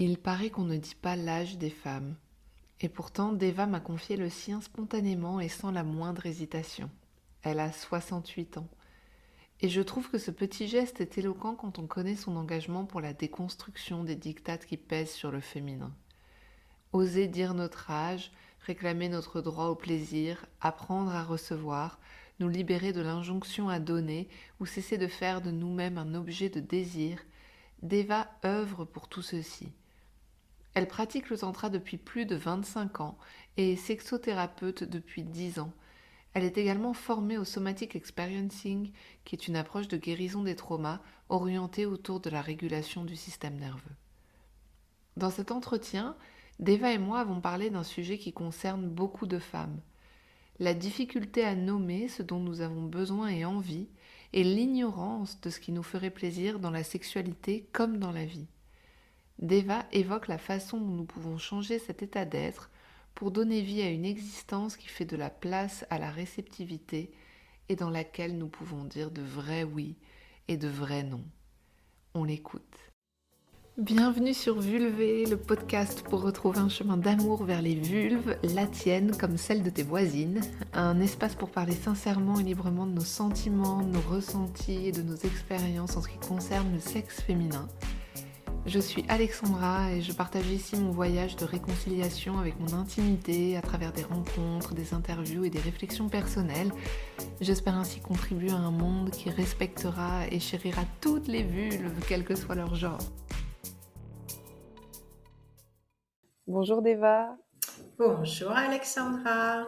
Il paraît qu'on ne dit pas l'âge des femmes. Et pourtant, Deva m'a confié le sien spontanément et sans la moindre hésitation. Elle a 68 ans. Et je trouve que ce petit geste est éloquent quand on connaît son engagement pour la déconstruction des dictates qui pèsent sur le féminin. Oser dire notre âge, réclamer notre droit au plaisir, apprendre à recevoir, nous libérer de l'injonction à donner ou cesser de faire de nous-mêmes un objet de désir, Deva œuvre pour tout ceci. Elle pratique le tantra depuis plus de 25 ans et est sexothérapeute depuis 10 ans. Elle est également formée au somatic experiencing, qui est une approche de guérison des traumas orientée autour de la régulation du système nerveux. Dans cet entretien, Deva et moi avons parlé d'un sujet qui concerne beaucoup de femmes. La difficulté à nommer ce dont nous avons besoin et envie, et l'ignorance de ce qui nous ferait plaisir dans la sexualité comme dans la vie. Deva évoque la façon dont nous pouvons changer cet état d'être pour donner vie à une existence qui fait de la place à la réceptivité et dans laquelle nous pouvons dire de vrais oui et de vrais non. On l'écoute. Bienvenue sur Vulvé, le podcast pour retrouver un chemin d'amour vers les vulves, la tienne comme celle de tes voisines. Un espace pour parler sincèrement et librement de nos sentiments, de nos ressentis et de nos expériences en ce qui concerne le sexe féminin. Je suis Alexandra et je partage ici mon voyage de réconciliation avec mon intimité à travers des rencontres, des interviews et des réflexions personnelles. J'espère ainsi contribuer à un monde qui respectera et chérira toutes les vulves, quel que soit leur genre. Bonjour Deva. Bonjour Alexandra.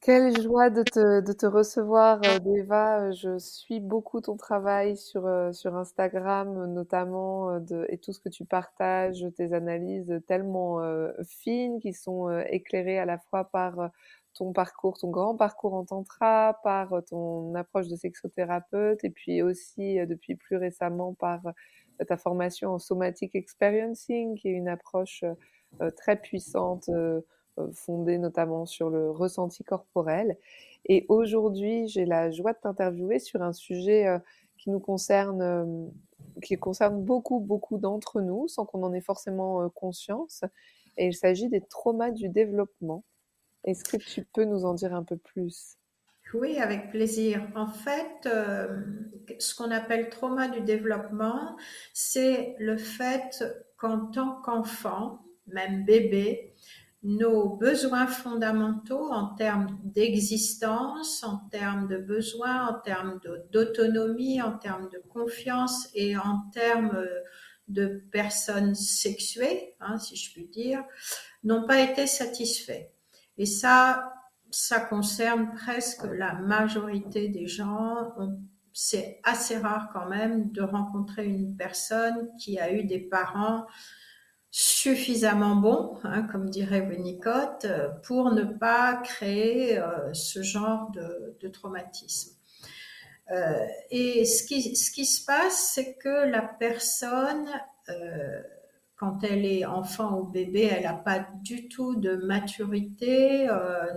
Quelle joie de te, de te recevoir, euh, Deva. Je suis beaucoup ton travail sur, euh, sur Instagram, notamment, euh, de, et tout ce que tu partages, tes analyses tellement fines qui sont éclairées à la fois par ton parcours, ton grand parcours en tantra, par ton approche de sexothérapeute, et puis aussi, depuis plus récemment, par ta formation en somatic experiencing, qui est une approche très puissante euh, fondée notamment sur le ressenti corporel. Et aujourd'hui, j'ai la joie de t'interviewer sur un sujet euh, qui nous concerne, euh, qui concerne beaucoup, beaucoup d'entre nous, sans qu'on en ait forcément conscience. Et il s'agit des traumas du développement. Est-ce que tu peux nous en dire un peu plus? Oui, avec plaisir. En fait, ce qu'on appelle trauma du développement, c'est le fait qu'en tant qu'enfant, même bébé, nos besoins fondamentaux en termes d'existence, en termes de besoins, en termes d'autonomie, en termes de confiance et en termes de personnes sexuées, hein, si je puis dire, n'ont pas été satisfaits. Et ça, ça concerne presque la majorité des gens. C'est assez rare quand même de rencontrer une personne qui a eu des parents suffisamment bon, hein, comme dirait Winnicott, euh, pour ne pas créer euh, ce genre de, traumatisme. Euh, et ce qui, ce qui se passe, c'est que la personne, quand elle est enfant ou bébé, elle n'a pas du tout de maturité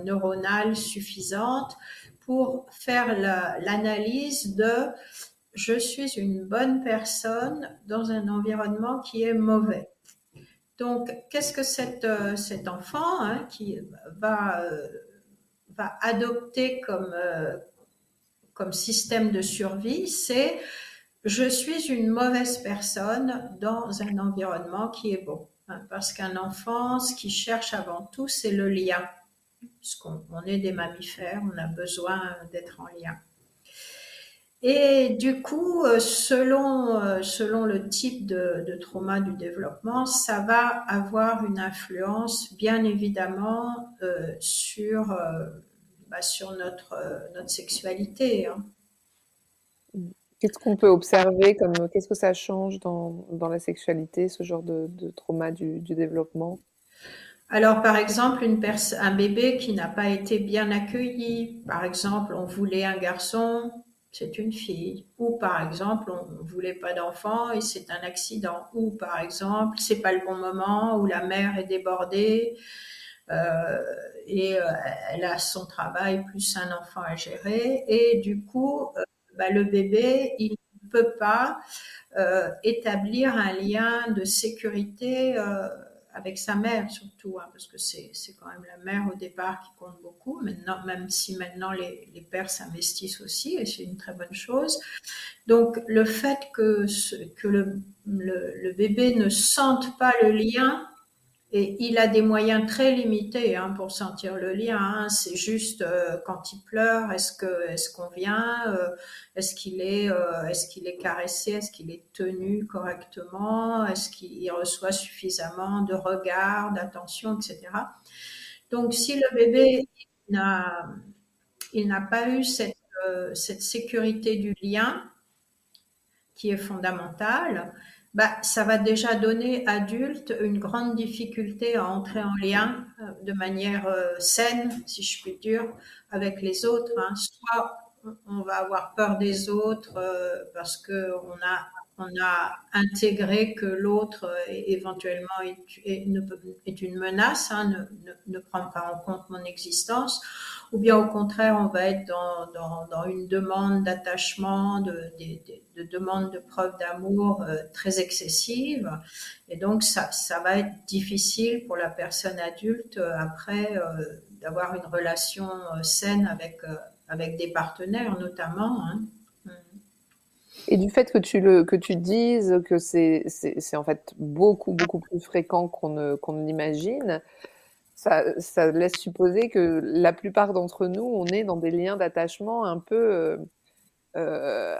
neuronale suffisante pour faire l'analyse de je suis une bonne personne dans un environnement qui est mauvais. Donc, qu'est-ce que cet, euh, cet enfant hein, qui va, euh, adopter comme, euh, comme système de survie C'est je suis une mauvaise personne dans un environnement qui est bon. Hein, parce qu'un enfant, ce qu'il cherche avant tout, c'est le lien. Puisqu'on on est des mammifères, on a besoin d'être en lien. Et du coup, euh, selon, euh, selon le type de, de, trauma du développement, ça va avoir une influence, bien évidemment, euh, sur, bah, sur notre, notre sexualité. Hein. Qu'est-ce qu'on peut observer comme qu'est-ce que ça change dans, dans la sexualité, ce genre de, de trauma du, du, développement? Alors, par exemple, une un bébé qui n'a pas été bien accueilli, par exemple, on voulait un garçon, c'est une fille. Ou par exemple, on voulait pas d'enfant et c'est un accident. Ou par exemple, c'est pas le bon moment, ou la mère est débordée euh, et euh, elle a son travail plus un enfant à gérer. Et du coup, euh, bah, le bébé, il ne peut pas établir un lien de sécurité avec sa mère surtout, hein, parce que c'est quand même la mère au départ qui compte beaucoup, maintenant, même si maintenant les, les pères s'investissent aussi, et c'est une très bonne chose. Donc le fait que, que le, le, le bébé ne sente pas le lien, et il a des moyens très limités hein, pour sentir le lien. Hein. C'est juste euh, quand il pleure, est-ce que est-ce qu'on vient, euh, est-ce qu'il est euh, est-ce qu'il est caressé, est-ce qu'il est tenu correctement, est-ce qu'il reçoit suffisamment de regard, d'attention, etc. Donc si le bébé n'a il n'a pas eu cette cette sécurité du lien qui est fondamentale, bah, ça va déjà donner adulte une grande difficulté à entrer en lien euh, de manière euh, saine, si je puis dire, avec les autres. Hein. Soit on va avoir peur des autres euh, parce que on a on a intégré que l'autre éventuellement est, est, une menace, hein, ne, ne, ne, prend pas en compte mon existence, ou bien au contraire, on va être dans, une demande d'attachement, de, de, de, demande de preuve d'amour euh, très excessive. Et donc, ça, va être difficile pour la personne adulte euh, après euh, d'avoir une relation saine avec, des partenaires notamment. Hein. Et du fait que tu le que tu dises que c'est en fait beaucoup beaucoup plus fréquent qu'on ne qu'on ne l'imagine, ça, ça laisse supposer que la plupart d'entre nous, on est dans des liens d'attachement un peu euh, euh,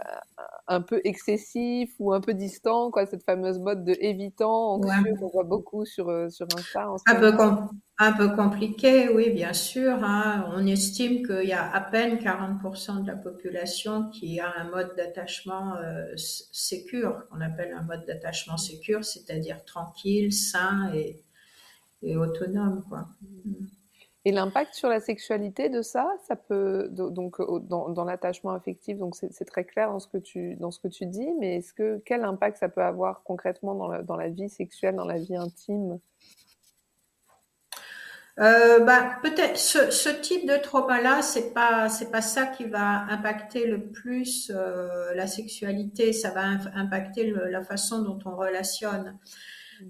un peu excessif ou un peu distant, quoi, cette fameuse mode de évitant, anxieux qu'on voit beaucoup sur, euh, sur Insta. un, peu un peu compliqué, oui, bien sûr. Hein. On estime qu'il y a à peine 40% de la population qui a un mode d'attachement euh, sécure, qu'on appelle un mode d'attachement sécure, c'est-à-dire tranquille, sain et, et autonome, quoi. Et l'impact sur la sexualité de ça, ça peut donc dans, dans l'attachement affectif, donc c'est très clair dans ce que tu dans ce que tu dis, mais est-ce que quel impact ça peut avoir concrètement dans la, dans la vie sexuelle, dans la vie intime? Euh, bah, peut-être ce, ce, type de trauma-là, c'est pas c'est pas ça qui va impacter le plus euh, la sexualité. Ça va impacter le, la façon dont on relationne.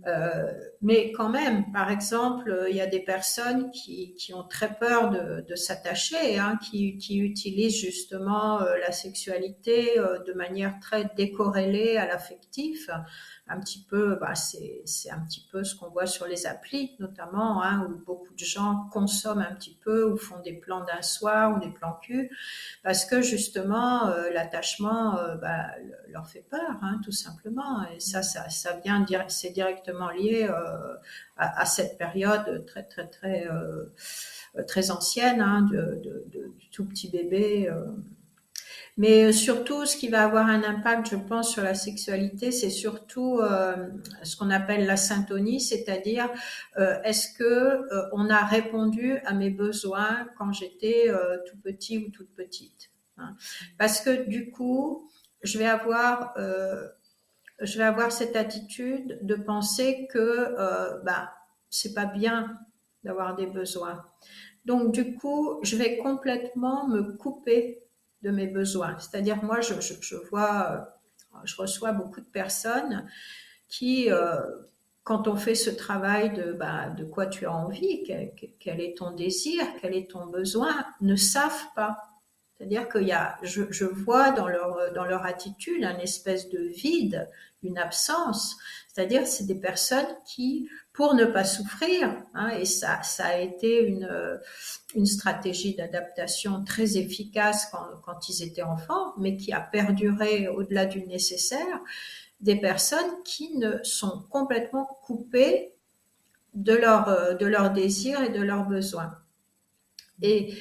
Euh, mais quand même, par exemple, il y a des personnes qui, qui ont très peur de, s'attacher, hein, qui, qui, utilisent justement euh, la sexualité euh, de manière très décorrélée à l'affectif un petit peu, bah, c'est, un petit peu ce qu'on voit sur les applis notamment, hein, où beaucoup de gens consomment un petit peu ou font des plans d'un soir ou des plans cul, parce que justement euh, l'attachement euh, bah, leur fait peur, hein, tout simplement. Et ça, ça, ça vient, c'est directement lié euh, à, à, cette période très très très euh, très ancienne hein, de, de, de, du tout petit bébé. Euh, mais euh, surtout, ce qui va avoir un impact, je pense, sur la sexualité, c'est surtout euh, ce qu'on appelle la syntonie, c'est-à-dire euh, est-ce que euh, on a répondu à mes besoins quand j'étais euh, tout petit ou toute petite. Hein. Parce que du coup, je vais avoir je vais avoir cette attitude de penser que bah c'est pas bien d'avoir des besoins. Donc du coup, je vais complètement me couper mes besoins. C'est-à-dire, moi, je, vois, euh, je reçois beaucoup de personnes qui, euh, quand on fait ce travail de, bah, de quoi tu as envie, quel, est ton désir, quel est ton besoin, ne savent pas. C'est-à-dire qu'il y a, je, vois dans leur, dans leur attitude un espèce de vide, une absence. C'est-à-dire, c'est des personnes qui pour ne pas souffrir. Hein, et ça, ça a été une, une stratégie d'adaptation très efficace quand, quand ils étaient enfants, mais qui a perduré au-delà du nécessaire. Des personnes qui ne sont complètement coupées de leur, de leurs désirs et de leurs besoins. Et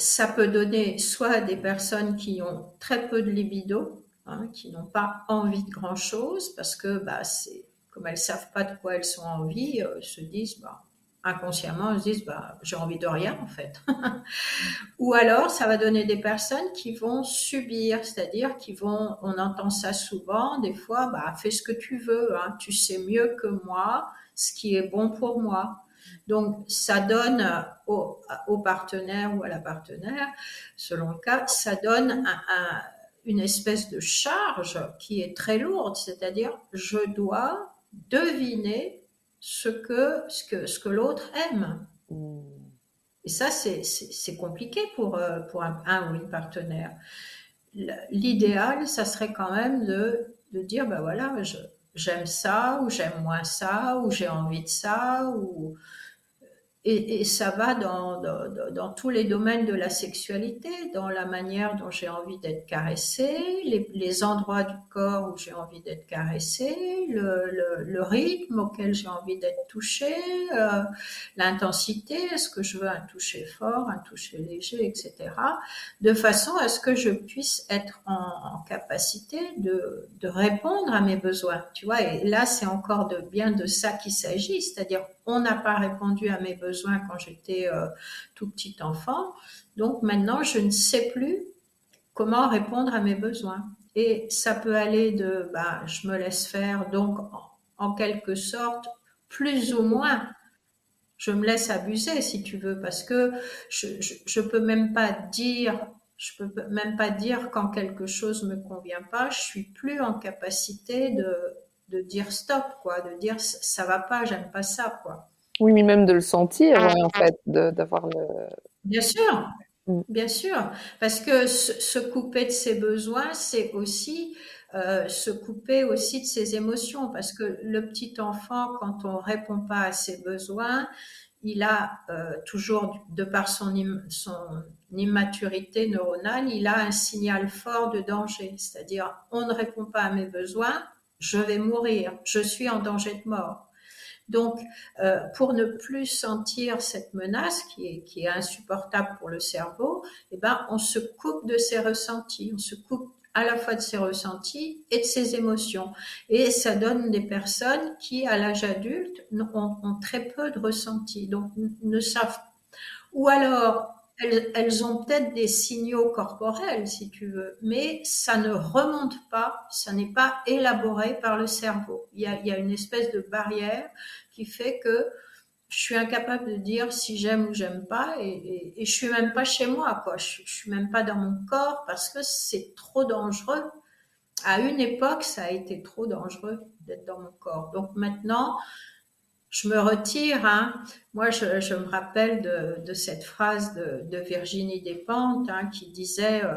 ça peut donner soit des personnes qui ont très peu de libido, hein, qui n'ont pas envie de grand chose parce que bah, c'est comme elles savent pas de quoi elles sont envie, euh, se disent, bah, inconsciemment, elles se disent, bah, j'ai envie de rien, en fait. Ou alors, ça va donner des personnes qui vont subir, c'est-à-dire qui vont, on entend ça souvent, des fois, bah, fais ce que tu veux, hein, tu sais mieux que moi ce qui est bon pour moi. Donc, ça donne au, au, partenaire ou à la partenaire, selon le cas, ça donne un, un une espèce de charge qui est très lourde, c'est-à-dire je dois deviner ce que, ce que, ce que l'autre aime. Mmh. Et ça, c'est compliqué pour, euh, pour un, un, ou une partenaire. L'idéal, ça serait quand même de, de dire, ben voilà, j'aime ça, ou j'aime moins ça, ou j'ai envie de ça, ou et, et, ça va dans, dans, dans, tous les domaines de la sexualité, dans la manière dont j'ai envie d'être caressée, les, les, endroits du corps où j'ai envie d'être caressée, le, le, le, rythme auquel j'ai envie d'être touchée, euh, l'intensité, est-ce que je veux un toucher fort, un toucher léger, etc. De façon à ce que je puisse être en, en capacité de, de, répondre à mes besoins. Tu vois, et là c'est encore de bien de ça qu'il s'agit, c'est-à-dire on n'a pas répondu à mes besoins quand j'étais euh, tout petit enfant. Donc maintenant, je ne sais plus comment répondre à mes besoins. Et ça peut aller de, bah, je me laisse faire, donc en, quelque sorte, plus ou moins, je me laisse abuser si tu veux, parce que je, je, peux même pas dire, je peux même pas dire quand quelque chose me convient pas, je suis plus en capacité de de dire stop, quoi, de dire ça va pas, j'aime pas ça, quoi. Oui, mais même de le sentir, ah, en fait, d'avoir le. Bien sûr, mm. bien sûr, parce que se, couper de ses besoins, c'est aussi euh, se couper aussi de ses émotions, parce que le petit enfant, quand on répond pas à ses besoins, il a euh, toujours, de par son, son immaturité neuronale, il a un signal fort de danger, c'est-à-dire on ne répond pas à mes besoins, je vais mourir, je suis en danger de mort. Donc, euh, pour ne plus sentir cette menace qui est, qui est insupportable pour le cerveau, eh ben, on se coupe de ses ressentis, on se coupe à la fois de ses ressentis et de ses émotions. Et ça donne des personnes qui, à l'âge adulte, ont, ont, très peu de ressentis, donc ne savent. Ou alors, elles, ont peut-être des signaux corporels, si tu veux, mais ça ne remonte pas, ça n'est pas élaboré par le cerveau. Il y, a, une espèce de barrière qui fait que je suis incapable de dire si j'aime ou j'aime pas, et, et, et, je suis même pas chez moi, quoi. Je, je suis même pas dans mon corps parce que c'est trop dangereux. À une époque, ça a été trop dangereux d'être dans mon corps. Donc maintenant, je me retire. Hein. Moi, je, me rappelle de, cette phrase de, Virginie Despentes hein, qui disait euh,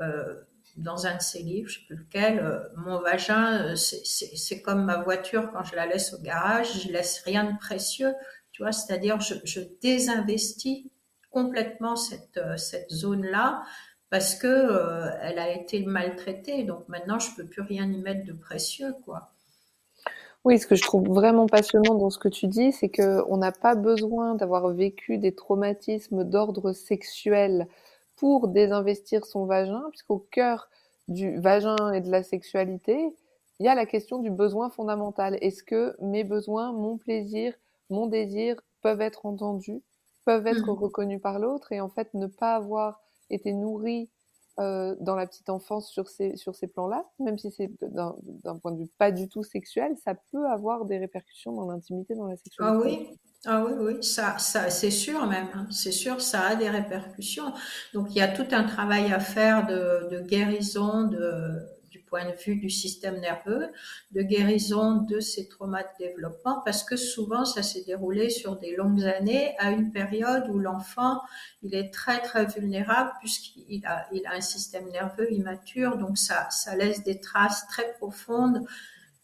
euh, dans un de ses livres, je sais plus lequel, euh, mon vagin, c'est comme ma voiture quand je la laisse au garage, je laisse rien de précieux, tu vois, c'est-à-dire je, je, désinvestis complètement cette, zone-là parce que elle a été maltraitée, donc maintenant je peux plus rien y mettre de précieux, quoi. Oui, ce que je trouve vraiment passionnant dans ce que tu dis, c'est qu'on n'a pas besoin d'avoir vécu des traumatismes d'ordre sexuel pour désinvestir son vagin, puisqu'au cœur du vagin et de la sexualité, il y a la question du besoin fondamental. Est-ce que mes besoins, mon plaisir, mon désir peuvent être entendus, peuvent être mmh. reconnus par l'autre et en fait ne pas avoir été nourris euh, dans la petite enfance sur ces, sur ces plans-là, même si c'est d'un point de vue pas du tout sexuel, ça peut avoir des répercussions dans l'intimité, dans la sexualité. Ah oui, ah oui, oui, ça, ça c'est sûr même, hein. c'est sûr, ça a des répercussions. Donc il y a tout un travail à faire de, de guérison de, point de vue du système nerveux, de guérison de ces traumas de développement, parce que souvent ça s'est déroulé sur des longues années à une période où l'enfant il est très très vulnérable puisqu'il a, il a un système nerveux immature, donc ça, ça laisse des traces très profondes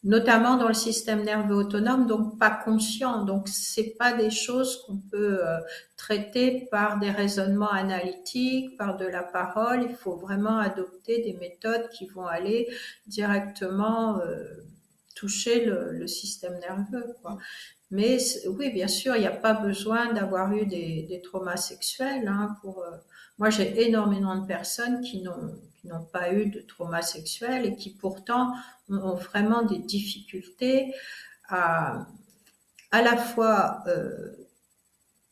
notamment dans le système nerveux autonome, donc pas conscient. Donc c'est pas des choses qu'on peut euh, traiter par des raisonnements analytiques, par de la parole. Il faut vraiment adopter des méthodes qui vont aller directement euh, toucher le, le, système nerveux. Quoi. Mais oui, bien sûr, il n'y a pas besoin d'avoir eu des, des, traumas sexuels. Hein, pour, euh, moi, j'ai énormément de personnes qui n'ont n'ont pas eu de trauma sexuel et qui pourtant ont vraiment des difficultés à à la fois euh,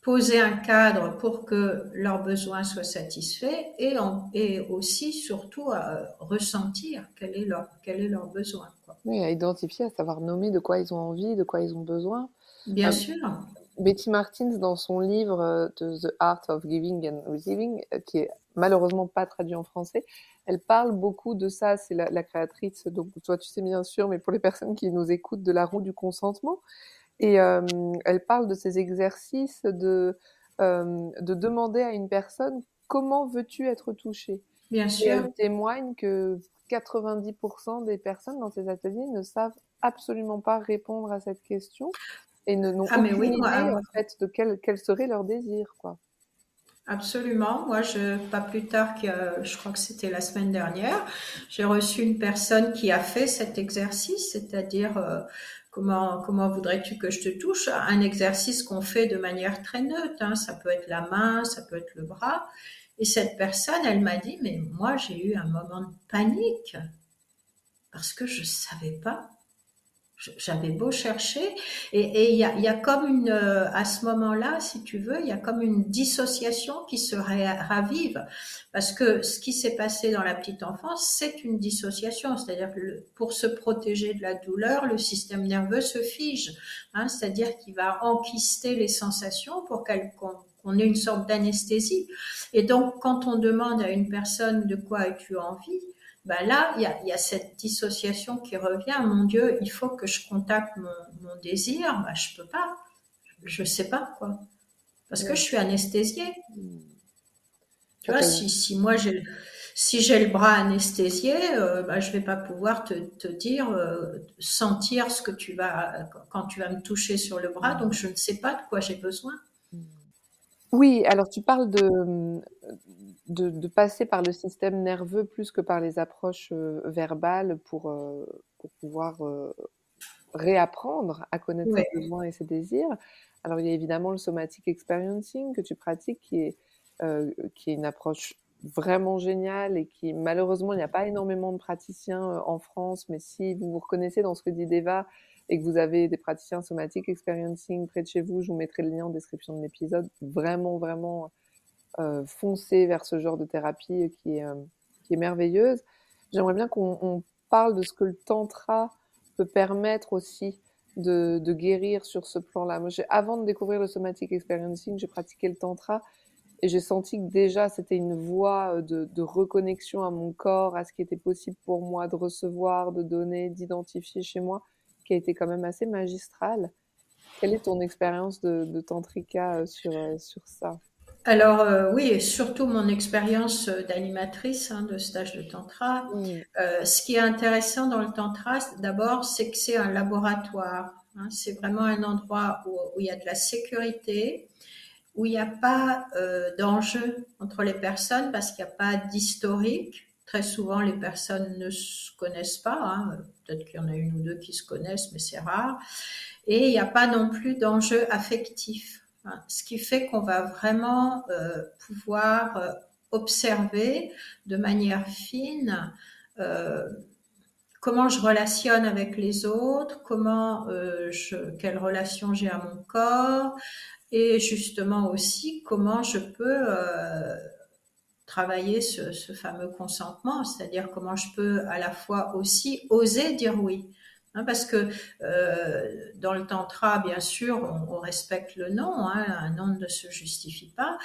poser un cadre pour que leurs besoins soient satisfaits et, en, et aussi surtout à ressentir quel est leur, quel est leur besoin. Quoi. Oui, à identifier, à savoir nommer de quoi ils ont envie, de quoi ils ont besoin. Bien sûr. Betty Martins, dans son livre The Art of Giving and Receiving, qui est malheureusement pas traduit en français, elle parle beaucoup de ça. C'est la, créatrice, donc toi tu sais bien sûr, mais pour les personnes qui nous écoutent, de la roue du consentement. Et euh, elle parle de ces exercices de, euh, de demander à une personne comment veux-tu être touché. Bien sûr. Et elle témoigne que 90% des personnes dans ces ateliers ne savent absolument pas répondre à cette question et ne n'ont ah, aucune oui, idée en fait de quel, quel serait leur désir quoi. Absolument. Moi, je, pas plus tard que, je crois que c'était la semaine dernière, j'ai reçu une personne qui a fait cet exercice, c'est-à-dire euh, comment comment voudrais-tu que je te touche? Un exercice qu'on fait de manière très neutre. Hein. Ça peut être la main, ça peut être le bras. Et cette personne, elle m'a dit, mais moi, j'ai eu un moment de panique parce que je savais pas j'avais beau chercher et il y a, a, comme une euh, à ce moment-là si tu veux il y a comme une dissociation qui se ravive. Parce que ce qui s'est passé dans la petite enfance c'est une dissociation. C'est-à-dire que pour se protéger de la douleur le système nerveux se fige hein, c'est-à-dire qu'il va enquister les sensations pour qu'elle qu'on ait une sorte d'anesthésie. Et donc quand on demande à une personne de quoi as-tu envie ben là, il y a, y a, cette dissociation qui revient. Mon Dieu, il faut que je contacte mon, mon désir. Ben, je peux pas. Je sais pas quoi. Parce que je suis anesthésiée. Hmm. Tu vois, si, si moi j'ai si j'ai le bras anesthésié, euh, ben, je vais pas pouvoir te, te dire, euh, sentir ce que tu vas quand tu vas me toucher sur le bras. Donc je ne sais pas de quoi j'ai besoin. Oui, alors tu parles de, de, passer par le système nerveux plus que par les approches euh, verbales pour, euh, pour pouvoir euh, réapprendre à connaître ses besoins et ses désirs. Alors il y a évidemment le somatic experiencing que tu pratiques qui est, qui est une approche vraiment géniale et qui malheureusement il n'y a pas énormément de praticiens en France, mais si vous vous reconnaissez dans ce que dit Deva, et que vous avez des praticiens somatiques experiencing près de chez vous, je vous mettrai le lien en description de l'épisode. Vraiment, vraiment euh, foncez vers ce genre de thérapie qui est, euh, merveilleuse. J'aimerais bien qu'on parle de ce que le tantra peut permettre aussi de, guérir sur ce plan-là. Avant de découvrir le somatic experiencing, j'ai pratiqué le tantra et j'ai senti que déjà c'était une voie de, de, reconnexion à mon corps, à ce qui était possible pour moi de recevoir, de donner, d'identifier chez moi qui a été quand même assez magistrale. Quelle est ton expérience de, de Tantrika euh, euh, sur ça? Alors euh, oui, et surtout mon expérience d'animatrice hein, de stage de tantra. ce qui est intéressant dans le tantra, d'abord, c'est que c'est un laboratoire. Hein. c'est vraiment un endroit où, où, il y a de la sécurité, où il n'y a pas euh, d'enjeu entre les personnes parce qu'il n'y a pas d'historique. Très souvent, les personnes ne se connaissent pas. Hein. Peut-être qu'il y en a une ou deux qui se connaissent, mais c'est rare. Et il n'y a pas non plus d'enjeu affectif. Ce qui fait qu'on va vraiment euh, pouvoir euh, observer de manière fine euh, comment je relationne avec les autres, comment quelle relation j'ai à mon corps, et justement aussi comment je peux travailler ce fameux consentement, c'est-à-dire comment je peux à la fois aussi oser dire oui. Hein, parce que euh, dans le tantra, bien sûr, on, respecte le non, hein, un non ne se justifie pas,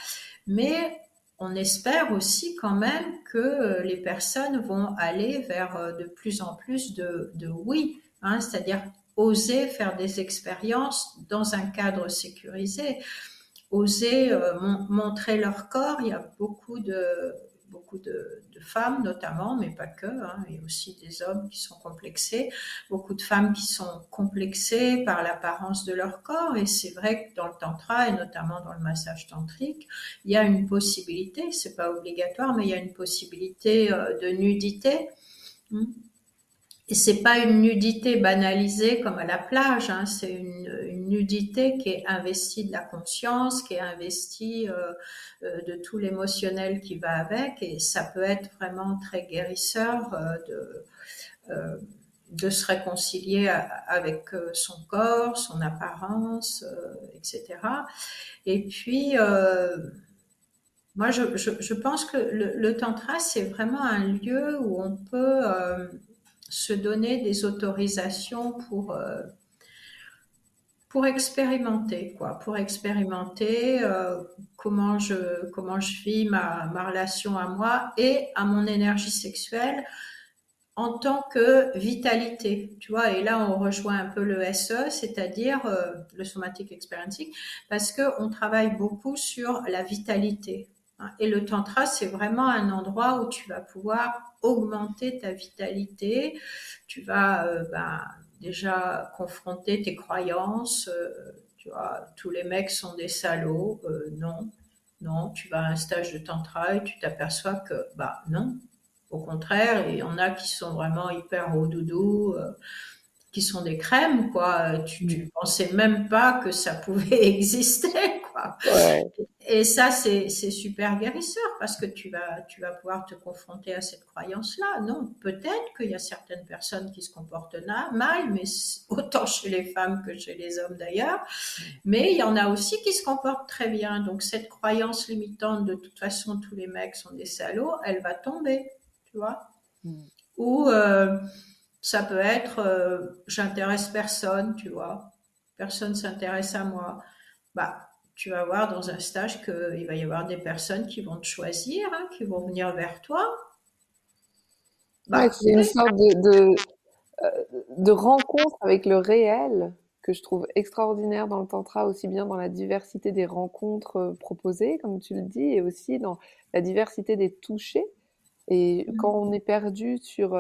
mais on espère aussi quand même que les personnes vont aller vers euh, de plus en plus de, de oui, hein, c'est-à-dire oser faire des expériences dans un cadre sécurisé oser euh, montrer leur corps. Il y a beaucoup de beaucoup de, femmes notamment, mais pas que, hein, et aussi des hommes qui sont complexés, beaucoup de femmes qui sont complexées par l'apparence de leur corps, et c'est vrai que dans le tantra, et notamment dans le massage tantrique, il y a une possibilité, c'est pas obligatoire, mais il y a une possibilité euh, de nudité. Hmm. Et c'est pas une nudité banalisée comme à la plage, hein, c'est une, nudité qui est investie de la conscience, qui est investie euh, euh, de tout l'émotionnel qui va avec, et ça peut être vraiment très guérisseur euh, de, se réconcilier avec son corps, son apparence, etc. Et puis moi, je, je, pense que le tantra, c'est vraiment un lieu où on peut se donner des autorisations pour, euh, expérimenter, quoi, pour expérimenter euh, comment je comment vis ma, ma relation à moi et à mon énergie sexuelle en tant que vitalité, tu vois. Et là, on rejoint un peu le SE, c'est-à-dire euh, le somatic experiencing, parce que on travaille beaucoup sur la vitalité. Hein. Et le tantra, c'est vraiment un endroit où tu vas pouvoir augmenter ta vitalité. Tu vas euh, ben, déjà confronter tes croyances. Euh, tu vois, tous les mecs sont des salauds. Euh, non, non. Tu vas à un stage de tantra et tu t'aperçois que, bah non. Au contraire, il y en a qui sont vraiment hyper au doudou, qui sont des crèmes, quoi. Tu, tu pensais même pas que ça pouvait exister. Ouais et ça, c'est super guérisseur parce que tu vas, tu vas pouvoir te confronter à cette croyance-là. Non, peut-être qu'il y a certaines personnes qui se comportent mal, mais autant chez les femmes que chez les hommes d'ailleurs. Mais il y en a aussi qui se comportent très bien. Donc cette croyance limitante de toute façon tous les mecs sont des salauds, elle va tomber, tu vois. Mm. Ou euh, ça peut être euh, j'intéresse personne, tu vois. Personne s'intéresse à moi. Bah tu vas voir dans un stage qu'il va y avoir des personnes qui vont te choisir, hein, qui vont venir vers toi. Bah, c'est une sorte de, euh, de, rencontre avec le réel que je trouve extraordinaire dans le tantra, aussi bien dans la diversité des rencontres euh, proposées, comme tu le dis, et aussi dans la diversité des touchés. Et mmh. quand on est perdu sur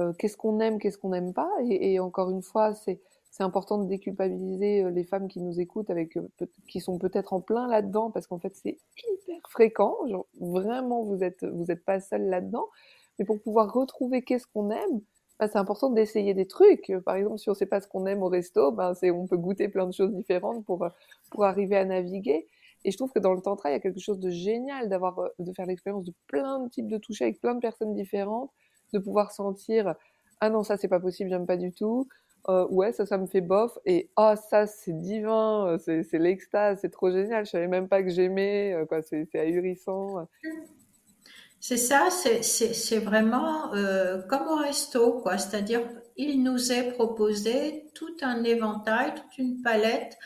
euh, qu'est-ce qu'on aime, qu'est-ce qu'on n'aime pas, et encore une fois, c'est c'est important de déculpabiliser euh, les femmes qui nous écoutent, avec, euh, qui sont peut-être en plein là-dedans, parce qu'en fait, c'est hyper fréquent. Genre, vraiment, vous n'êtes vous êtes pas seul là-dedans. Mais pour pouvoir retrouver qu'est-ce qu'on aime, bah, c'est important d'essayer des trucs. Par exemple, si on ne sait pas ce qu'on aime au resto, ben, c'est, on peut goûter plein de choses différentes pour, euh, pour arriver à naviguer. Et je trouve que dans le tantra, il y a quelque chose de génial d'avoir, de faire l'expérience de plein de types de toucher avec plein de personnes différentes, de pouvoir sentir, ah non, ça c'est pas possible, j'aime pas du tout, euh, ouais, ça, ça me fait bof. Et ah, ça, c'est divin, euh, c'est l'extase, c'est trop génial. Je savais même pas que j'aimais, euh, quoi. C'est ahurissant. C'est ça, c'est vraiment comme au resto, quoi. C'est-à-dire, il nous est proposé tout un éventail, toute une palette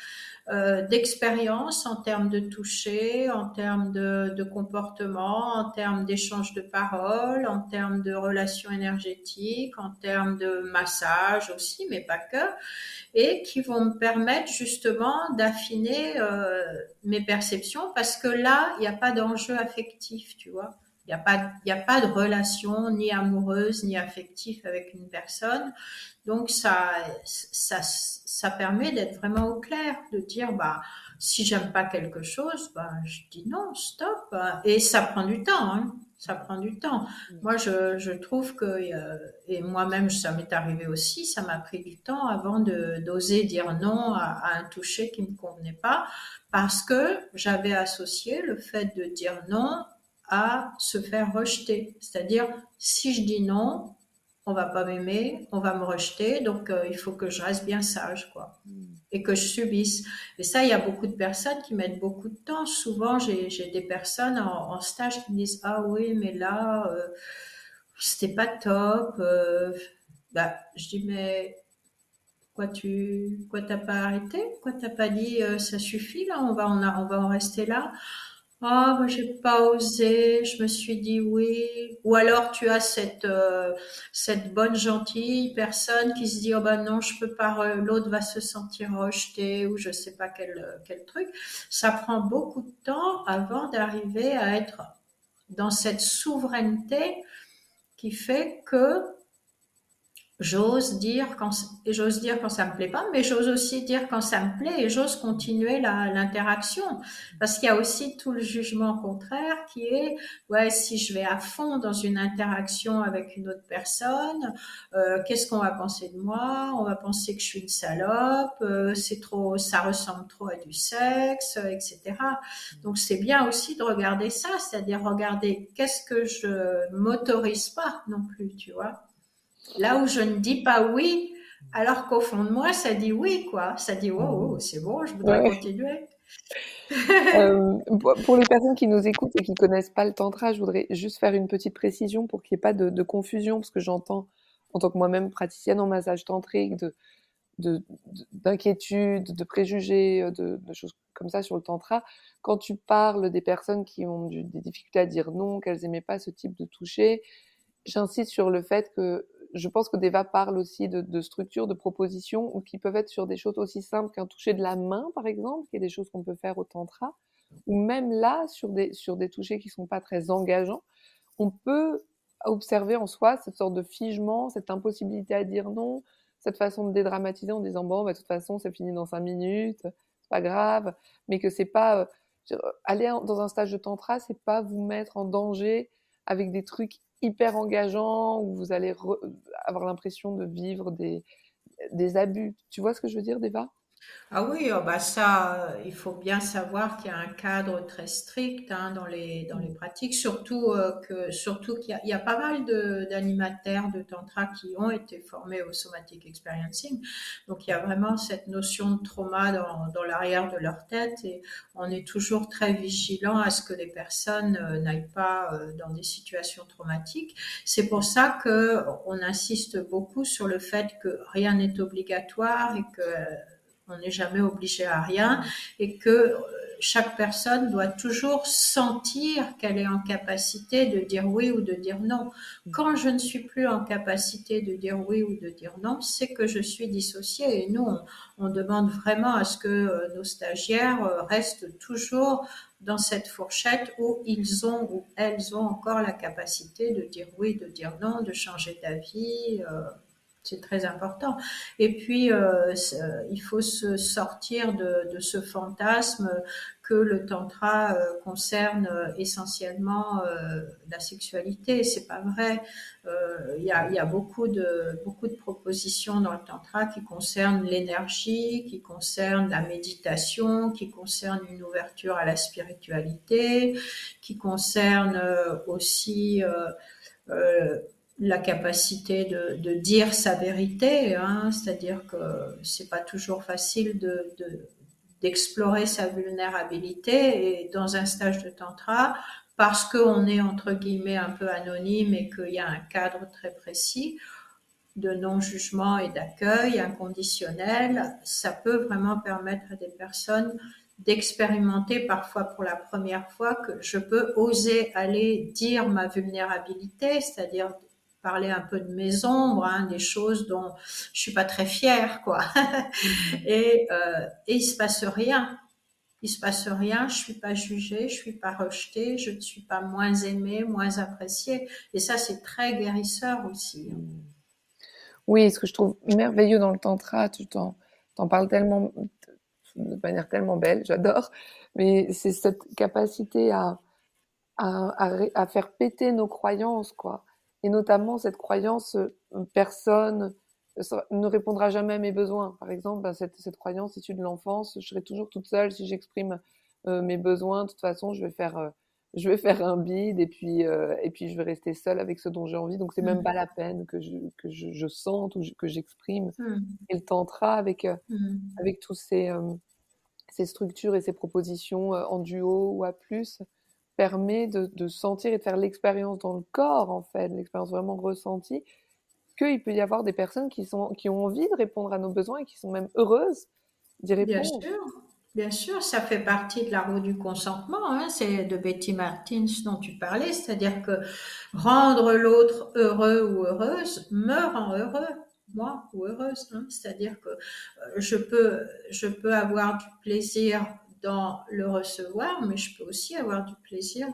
euh, d'expérience en termes de toucher, en termes de, comportement, en termes d'échange de paroles, en termes de relations énergétiques, en termes de massage aussi, mais pas que, et qui vont me permettre justement d'affiner euh, mes perceptions parce que là, il n'y a pas d'enjeu affectif, tu vois. Il n'y a, pas, a pas de relation ni amoureuse ni affective avec une personne. Donc ça, ça, ça permet d'être vraiment au clair, de dire bah si j'aime pas quelque chose, bah je dis non, stop. Et ça prend du temps, hein. ça prend du temps. Mm. Moi, je, je trouve que euh, et moi-même ça m'est arrivé aussi, ça m'a pris du temps avant d'oser dire non à, à, un toucher qui me convenait pas, parce que j'avais associé le fait de dire non à se faire rejeter. C'est-à-dire si je dis non, on va pas m'aimer, on va me rejeter, donc euh, il faut que je reste bien sage, quoi, hmm. et que je subisse. Et ça, il y a beaucoup de personnes qui mettent beaucoup de temps. Souvent, j'ai des personnes en, stage qui me disent ah oui, mais là, euh, c'était pas top. Euh, bah, je dis mais quoi tu, quoi t'as pas arrêté, quoi t'as pas dit ça suffit là, on va on, on va en rester là? Ah, moi j'ai pas osé, je me suis dit oui. Ou alors tu as cette euh, cette bonne gentille personne qui se dit oh ben non je peux pas, l'autre va se sentir rejeté ou je sais pas quel quel truc. Ça prend beaucoup de temps avant d'arriver à être dans cette souveraineté qui fait que j'ose dire quand j'ose dire quand ça me plaît pas, mais j'ose aussi dire quand ça me plaît et j'ose continuer l'interaction parce qu'il y a aussi tout le jugement contraire qui est ouais si je vais à fond dans une interaction avec une autre personne, euh, qu'est-ce qu'on va penser de moi? On va penser que je suis une salope, euh, c'est trop, ça ressemble trop à du sexe, etc. Donc c'est bien aussi de regarder ça, c'est-à-dire regarder qu'est-ce que je m'autorise pas non plus, tu vois? Là où je ne dis pas oui, alors qu'au fond de moi, ça dit oui, quoi. Ça dit, oh, c'est bon, je voudrais continuer. Euh, pour les personnes qui nous écoutent et qui connaissent pas le tantra, je voudrais juste faire une petite précision pour qu'il n'y ait pas de, confusion, parce que j'entends, en tant que moi-même praticienne en massage tantrique, de, d'inquiétudes, de, de, préjugés, de, de, choses comme ça sur le tantra. Quand tu parles des personnes qui ont des difficultés à dire non, qu'elles aimaient pas ce type de toucher, j'insiste sur le fait que je pense que Deva parle aussi de, structures, de propositions, ou qui peuvent être sur des choses aussi simples qu'un toucher de la main, par exemple, qui est des choses qu'on peut faire au tantra, ou même là, sur des, sur des touchés qui sont pas très engageants, on peut observer en soi cette sorte de figement, cette impossibilité à dire non, cette façon de dédramatiser en disant bon, bah, de toute façon, c'est fini dans cinq minutes, c'est pas grave, mais que c'est pas euh, aller dans un stage de tantra, c'est pas vous mettre en danger avec des trucs hyper engageants où vous allez avoir l'impression de vivre des, des abus. Tu vois ce que je veux dire, Deva? Ah oui, oh bah ça, il faut bien savoir qu'il y a un cadre très strict hein, dans les dans les pratiques, surtout euh, qu'il y, a pas mal d'animateurs de, tantra qui ont été formés au somatic experiencing, donc il y a vraiment cette notion de trauma dans, dans l'arrière de leur tête et on est toujours très vigilant à ce que les personnes euh, n'aillent pas euh, dans des situations traumatiques. C'est pour ça que on insiste beaucoup sur le fait que rien n'est obligatoire et que on n'est jamais obligé à rien et que euh, chaque personne doit toujours sentir qu'elle est en capacité de dire oui ou de dire non. Quand je ne suis plus en capacité de dire oui ou de dire non, c'est que je suis dissociée. Et nous, on, demande vraiment à ce que euh, nos stagiaires euh, restent toujours dans cette fourchette où ils ont ou elles ont encore la capacité de dire oui, de dire non, de changer d'avis. C'est très important. Et puis, euh, il faut se sortir de, ce fantasme que le tantra euh, concerne euh, essentiellement euh, la sexualité. C'est pas vrai. Il y a, y, a, beaucoup de beaucoup de propositions dans le tantra qui concernent l'énergie, qui concernent la méditation, qui concernent une ouverture à la spiritualité, qui concernent aussi la capacité de, dire sa vérité, hein, c'est-à-dire que c'est pas toujours facile de, d'explorer sa vulnérabilité et dans un stage de tantra parce qu'on est entre guillemets un peu anonyme et qu'il y a un cadre très précis de non-jugement et d'accueil inconditionnel, ça peut vraiment permettre à des personnes d'expérimenter parfois pour la première fois que je peux oser aller dire ma vulnérabilité, c'est-à-dire parler un peu de mes ombres, hein, des choses dont je suis pas très fière, quoi. et, euh, et il se passe rien. Il se passe rien. Je suis pas jugée, je suis pas rejetée, je ne suis pas moins aimée, moins appréciée. Et ça, c'est très guérisseur aussi. Hein. Oui, ce que je trouve merveilleux dans le tantra, tu t'en, t'en parles tellement de manière tellement belle, j'adore. Mais c'est cette capacité à, à, à, à faire péter nos croyances, quoi et notamment cette croyance euh, personne ne répondra jamais à mes besoins. Par exemple, bah, cette, cette, croyance issue de l'enfance, je serai toujours toute seule si j'exprime euh, mes besoins. De toute façon, je vais faire, euh, je vais faire un bide et puis, et puis je vais rester seule avec ce dont j'ai envie. Donc c'est même mmh. pas la peine que je, que je, je sente ou que j'exprime. Mmh. Et le tantra avec, mmh. avec tous ces, ces structures et ces propositions en duo ou à plus permet de, sentir et de faire l'expérience dans le corps, en fait, l'expérience vraiment ressentie, qu'il peut y avoir des personnes qui, sont, qui ont envie de répondre à nos besoins et qui sont même heureuses d'y répondre. Bien sûr, bien sûr, ça fait partie de la roue du consentement. Hein. C'est de Betty Martins dont tu parlais, c'est-à-dire que rendre l'autre heureux ou heureuse me rend heureux moi ou heureuse. Hein. C'est-à-dire que euh, je peux, je peux avoir du plaisir dans le recevoir, mais je peux aussi avoir du plaisir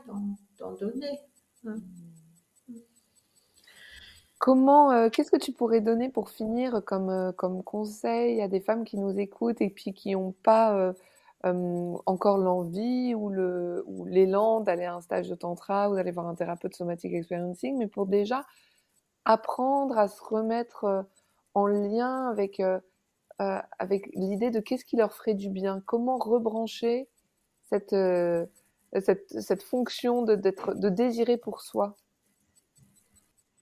d'en donner. Hein. Comment, euh, qu'est-ce que tu pourrais donner pour finir comme, euh, comme conseil à des femmes qui nous écoutent et puis qui n'ont pas euh, encore l'envie ou l'élan d'aller à un stage de tantra ou d'aller voir un thérapeute somatic experiencing, mais pour déjà apprendre à se remettre en lien avec euh, avec l'idée de qu'est-ce qui leur ferait du bien, comment rebrancher cette, euh, cette, cette, fonction de, d'être, de désirer pour soi?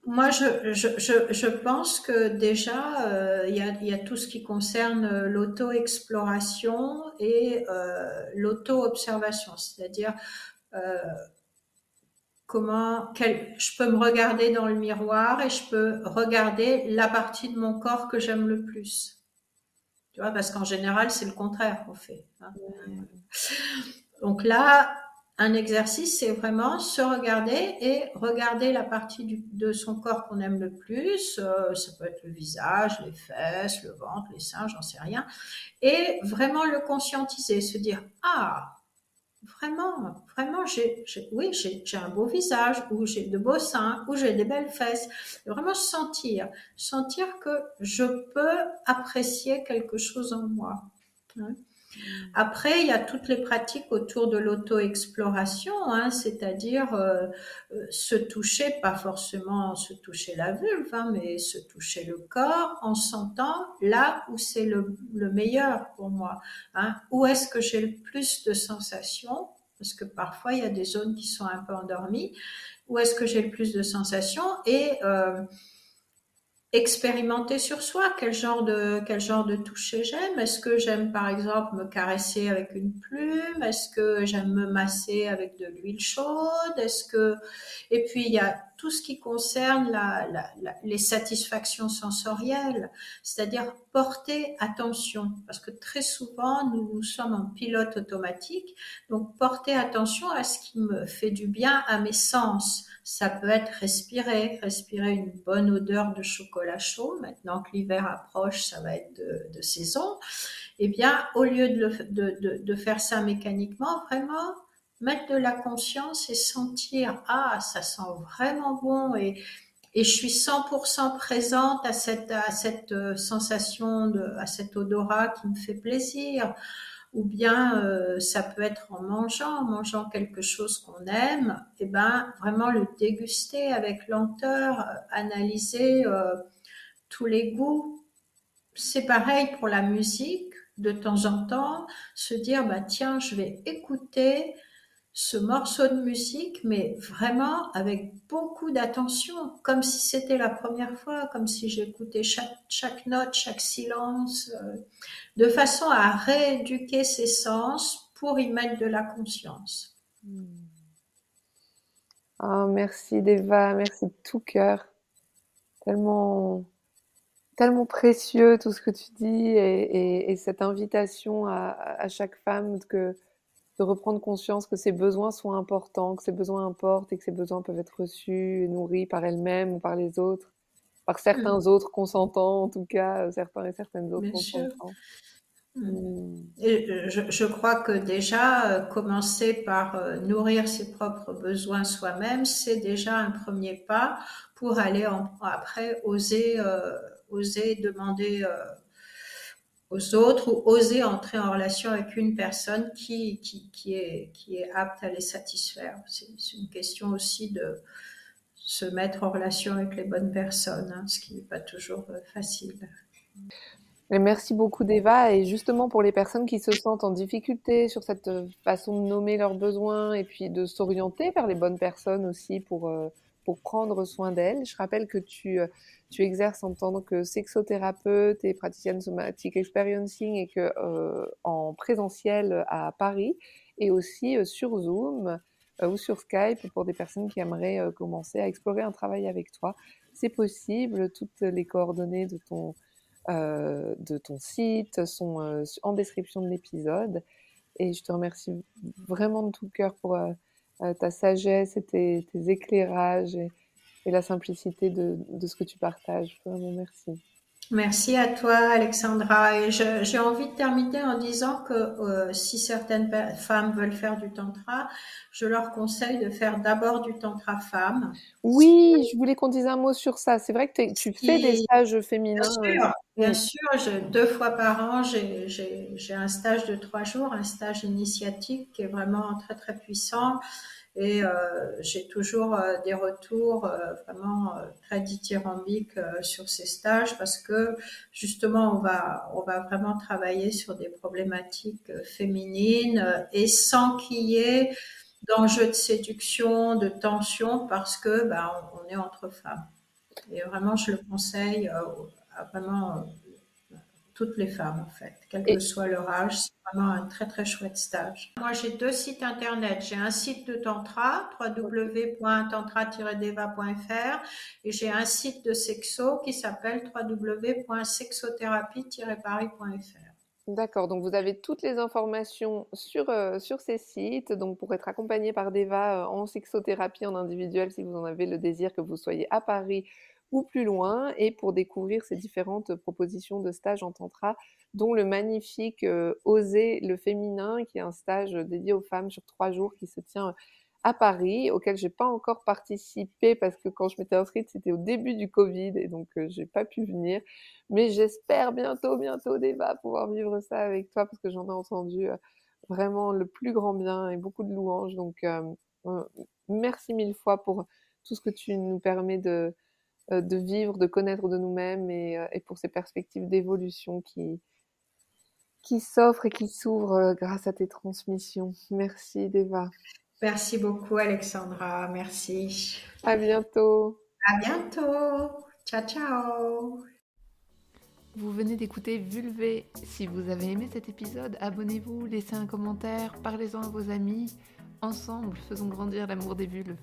Moi, je, je, je, je, pense que déjà, euh, il y, a, y, a, tout ce qui concerne l'auto-exploration et euh, l'auto-observation, c'est-à-dire euh, comment quel, je peux me regarder dans le miroir et je peux regarder la partie de mon corps que j'aime le plus. Tu vois, parce qu'en général, c'est le contraire qu'on fait. Hein. Donc là, un exercice, c'est vraiment se regarder et regarder la partie de son corps qu'on aime le plus. Euh, ça peut être le visage, les fesses, le ventre, les seins, j'en sais rien. Et vraiment le conscientiser, se dire, ah, vraiment, vraiment, j'ai, oui, j'ai, un beau visage, ou j'ai de beaux seins, ou j'ai des belles fesses. Vraiment sentir, sentir que je peux apprécier quelque chose en moi. Hein. Après, il y a toutes les pratiques autour de l'auto-exploration, hein, c'est-à-dire euh, euh, se toucher, pas forcément se toucher la vulve, hein, mais se toucher le corps en sentant là où c'est le, meilleur pour moi. Hein. Où est-ce que j'ai le plus de sensations? Parce que parfois, il y a des zones qui sont un peu endormies. Où est-ce que j'ai le plus de sensations? Et euh, expérimenter sur soi. Quel genre de toucher j'aime? Est-ce que j'aime par exemple me caresser avec une plume? Est-ce que j'aime me masser avec de l'huile chaude? Est-ce que et puis il y a tout ce qui concerne la, les satisfactions sensorielles, c'est-à-dire porter attention, parce que très souvent nous, nous sommes en pilote automatique, donc porter attention à ce qui me fait du bien à mes sens ça peut être respirer, respirer une bonne odeur de chocolat chaud. Maintenant que l'hiver approche, ça va être de, saison. Eh bien, au lieu de, de, faire ça mécaniquement, vraiment mettre de la conscience et sentir, ah, ça sent vraiment bon et, et je suis 100% présente à cette, à cette euh, sensation, de, à cet odorat qui me fait plaisir ou bien euh, ça peut être en mangeant, en mangeant quelque chose qu'on aime, et eh ben vraiment le déguster avec lenteur, euh, analyser tous les goûts. C'est pareil pour la musique, de temps en temps, se dire bah tiens, je vais écouter ce morceau de musique, mais vraiment avec beaucoup d'attention, comme si c'était la première fois, comme si j'écoutais chaque, note, chaque silence, euh, de façon à rééduquer ses sens pour y mettre de la conscience. Oh, merci Deva, merci de tout cœur. Tellement, tellement précieux tout ce que tu dis et, cette invitation à, à chaque femme que de reprendre conscience que ses besoins sont importants, que ses besoins importent et que ses besoins peuvent être reçus et nourris par elle-même ou par les autres, par certains mmh. autres consentants en tout cas, certains et certaines autres consentants. Mmh. Mmh. Et euh, je, crois que déjà, euh, commencer par euh, nourrir ses propres besoins soi-même, c'est déjà un premier pas pour aller après oser, oser demander aux autres ou oser entrer en relation avec une personne qui, qui, qui, est, qui est apte à les satisfaire. C'est une question aussi de se mettre en relation avec les bonnes personnes, hein, ce qui n'est pas toujours euh, facile. merci beaucoup Deva. Et justement pour les personnes qui se sentent en difficulté sur cette façon de nommer leurs besoins et puis de s'orienter vers les bonnes personnes aussi pour, euh, pour prendre soin d'elles, je rappelle que tu euh, tu exerces en tant que sexothérapeute et praticienne somatique experiencing et que euh, en présentiel à Paris et aussi euh, sur Zoom ou sur Skype pour des personnes qui aimeraient commencer à explorer un travail avec toi. C'est possible, toutes les coordonnées de ton, de ton site sont en description de l'épisode. Et je te remercie vraiment de tout cœur pour ta sagesse et tes, tes éclairages. Et, et la simplicité de, de ce que tu partages. Vraiment, merci. Merci à toi, Alexandra. Et j'ai envie de terminer en disant que euh, si certaines femmes veulent faire du tantra, je leur conseille de faire d'abord du tantra femme. Oui, je voulais qu'on dise un mot sur ça. C'est vrai que tu fais des stages féminins. Bien sûr, bien sûr deux fois par an, j'ai un stage de trois jours, un stage initiatique qui est vraiment très très puissant et euh, j'ai toujours euh, des retours euh, vraiment très dithyrambiques sur ces stages parce que justement on va on va vraiment travailler sur des problématiques féminines et sans qu'il y ait d'enjeux de séduction, de tension parce que ben, on, est entre femmes. Et vraiment, je le conseille à vraiment toutes les femmes en fait, quel que soit leur âge. C'est vraiment un très très chouette stage. Moi j'ai deux sites internet. J'ai un site de tantra, www.tantra-deva.fr et j'ai un site de sexo qui s'appelle www.sexothérapie-paris.fr. D'accord, donc vous avez toutes les informations sur, euh, sur ces sites, donc pour être accompagné par Deva euh, en sexothérapie en individuel si vous en avez le désir que vous soyez à Paris ou plus loin, et pour découvrir ces différentes propositions de stage en tantra, dont le magnifique euh, Oser le féminin, qui est un stage dédié aux femmes sur trois jours qui se tient à Paris, auquel j'ai pas encore participé parce que quand je m'étais inscrite, c'était au début du Covid et donc euh, j'ai pas pu venir. Mais j'espère bientôt, bientôt, Débat, pouvoir vivre ça avec toi parce que j'en ai entendu euh, vraiment le plus grand bien et beaucoup de louanges. Donc euh, merci mille fois pour tout ce que tu nous permets de, de vivre, de connaître de nous-mêmes et, et, pour ces perspectives d'évolution qui, qui s'offrent et qui s'ouvrent grâce à tes transmissions. Merci Deva. Merci beaucoup, Alexandra. Merci. À bientôt. À bientôt. Ciao, ciao. Vous venez d'écouter Vulvé. Si vous avez aimé cet épisode, abonnez-vous, laissez un commentaire, parlez-en à vos amis. Ensemble, faisons grandir l'amour des vulves.